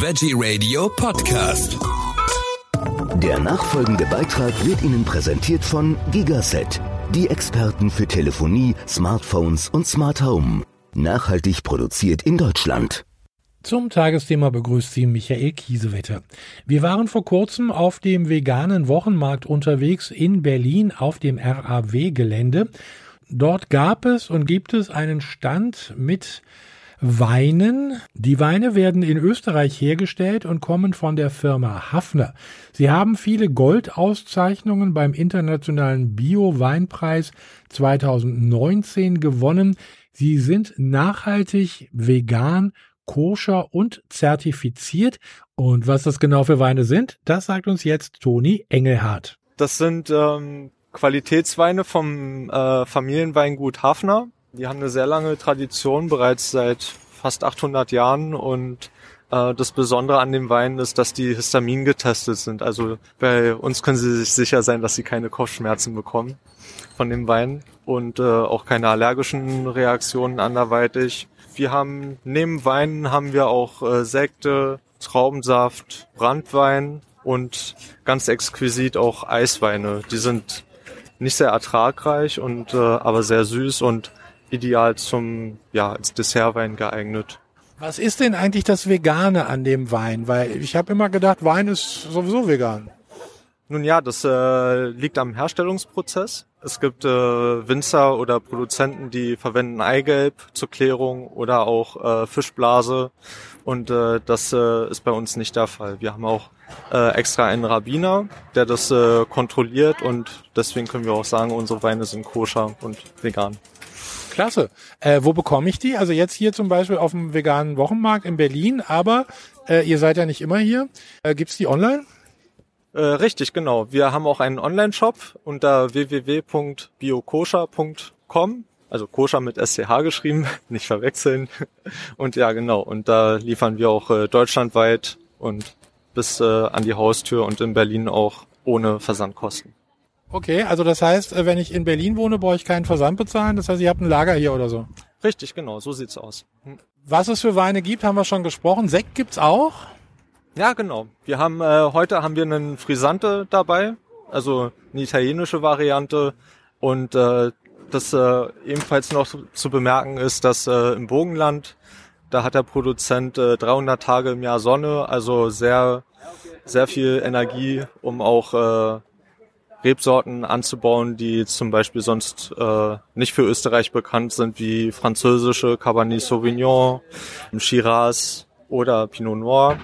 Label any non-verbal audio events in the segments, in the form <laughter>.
Veggie Radio Podcast. Der nachfolgende Beitrag wird Ihnen präsentiert von Gigaset, die Experten für Telefonie, Smartphones und Smart Home. Nachhaltig produziert in Deutschland. Zum Tagesthema begrüßt Sie Michael Kiesewetter. Wir waren vor kurzem auf dem veganen Wochenmarkt unterwegs in Berlin auf dem RAW-Gelände. Dort gab es und gibt es einen Stand mit Weinen. Die Weine werden in Österreich hergestellt und kommen von der Firma Hafner. Sie haben viele Goldauszeichnungen beim internationalen Bio-Weinpreis 2019 gewonnen. Sie sind nachhaltig, vegan, koscher und zertifiziert. Und was das genau für Weine sind, das sagt uns jetzt Toni Engelhardt. Das sind ähm, Qualitätsweine vom äh, Familienweingut Hafner. Die haben eine sehr lange Tradition, bereits seit fast 800 Jahren und äh, das Besondere an dem Wein ist, dass die Histamin getestet sind. Also bei uns können Sie sich sicher sein, dass Sie keine Kopfschmerzen bekommen von dem Wein und äh, auch keine allergischen Reaktionen anderweitig. Wir haben neben Weinen haben wir auch äh, Sekte, Traubensaft, Brandwein und ganz exquisit auch Eisweine. Die sind nicht sehr ertragreich und äh, aber sehr süß und ideal zum, ja, als Dessertwein geeignet. Was ist denn eigentlich das Vegane an dem Wein? Weil ich habe immer gedacht, Wein ist sowieso vegan. Nun ja, das äh, liegt am Herstellungsprozess. Es gibt äh, Winzer oder Produzenten, die verwenden Eigelb zur Klärung oder auch äh, Fischblase. Und äh, das äh, ist bei uns nicht der Fall. Wir haben auch äh, extra einen Rabbiner, der das äh, kontrolliert und deswegen können wir auch sagen, unsere Weine sind koscher und vegan. Klasse. Äh, wo bekomme ich die? Also jetzt hier zum Beispiel auf dem veganen Wochenmarkt in Berlin, aber äh, ihr seid ja nicht immer hier. Äh, gibt's die online? Äh, richtig, genau. Wir haben auch einen Online-Shop unter www.biokoscher.com. Also koscher mit SCH geschrieben, <laughs> nicht verwechseln. <laughs> Und ja, genau. Und da liefern wir auch äh, deutschlandweit und bis äh, an die Haustür und in Berlin auch ohne Versandkosten. Okay, also das heißt, äh, wenn ich in Berlin wohne, brauche ich keinen Versand bezahlen. Das heißt, ihr habt ein Lager hier oder so. Richtig, genau, so sieht's aus. Hm. Was es für Weine gibt, haben wir schon gesprochen. Sekt gibt's auch? Ja, genau. Wir haben äh, heute haben wir einen Frisante dabei, also eine italienische Variante und äh, das äh, ebenfalls noch zu bemerken ist, dass äh, im Bogenland da hat der Produzent äh, 300 Tage im Jahr Sonne, also sehr sehr viel Energie, um auch äh, Rebsorten anzubauen, die zum Beispiel sonst äh, nicht für Österreich bekannt sind, wie französische Cabernet Sauvignon, Shiraz oder Pinot Noir.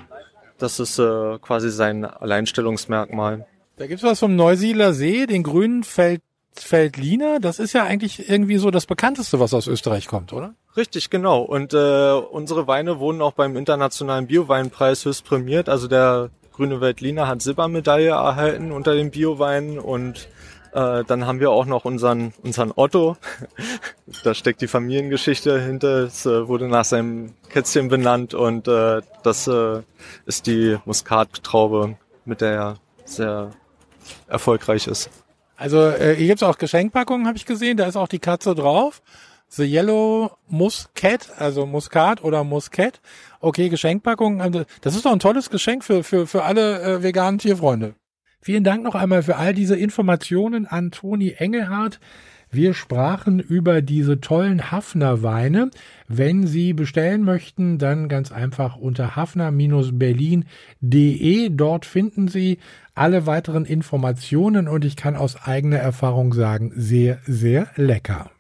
Das ist äh, quasi sein Alleinstellungsmerkmal. Da gibt's was vom Neusiedler See, den grünen Feld Feldliner, das ist ja eigentlich irgendwie so das bekannteste, was aus Österreich kommt, oder? Richtig, genau. Und äh, unsere Weine wurden auch beim internationalen Bioweinpreis höchst prämiert. Also der Grüne Weltliner hat Silbermedaille erhalten unter den Bioweinen und äh, dann haben wir auch noch unseren, unseren Otto. <laughs> da steckt die Familiengeschichte hinter. Es äh, wurde nach seinem Kätzchen benannt und äh, das äh, ist die Muskattraube, mit der er sehr erfolgreich ist. Also äh, hier gibt's auch Geschenkpackungen, habe ich gesehen. Da ist auch die Katze drauf. The Yellow Muscat, also Muskat oder Muscat. Okay, Geschenkpackung. Also das ist doch ein tolles Geschenk für, für, für alle äh, veganen Tierfreunde. Vielen Dank noch einmal für all diese Informationen an Toni Engelhardt. Wir sprachen über diese tollen Hafner Weine. Wenn Sie bestellen möchten, dann ganz einfach unter hafner-berlin.de. Dort finden Sie alle weiteren Informationen und ich kann aus eigener Erfahrung sagen, sehr, sehr lecker.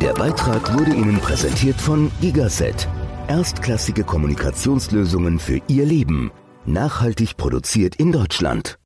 Der Beitrag wurde Ihnen präsentiert von Gigaset. Erstklassige Kommunikationslösungen für Ihr Leben. Nachhaltig produziert in Deutschland.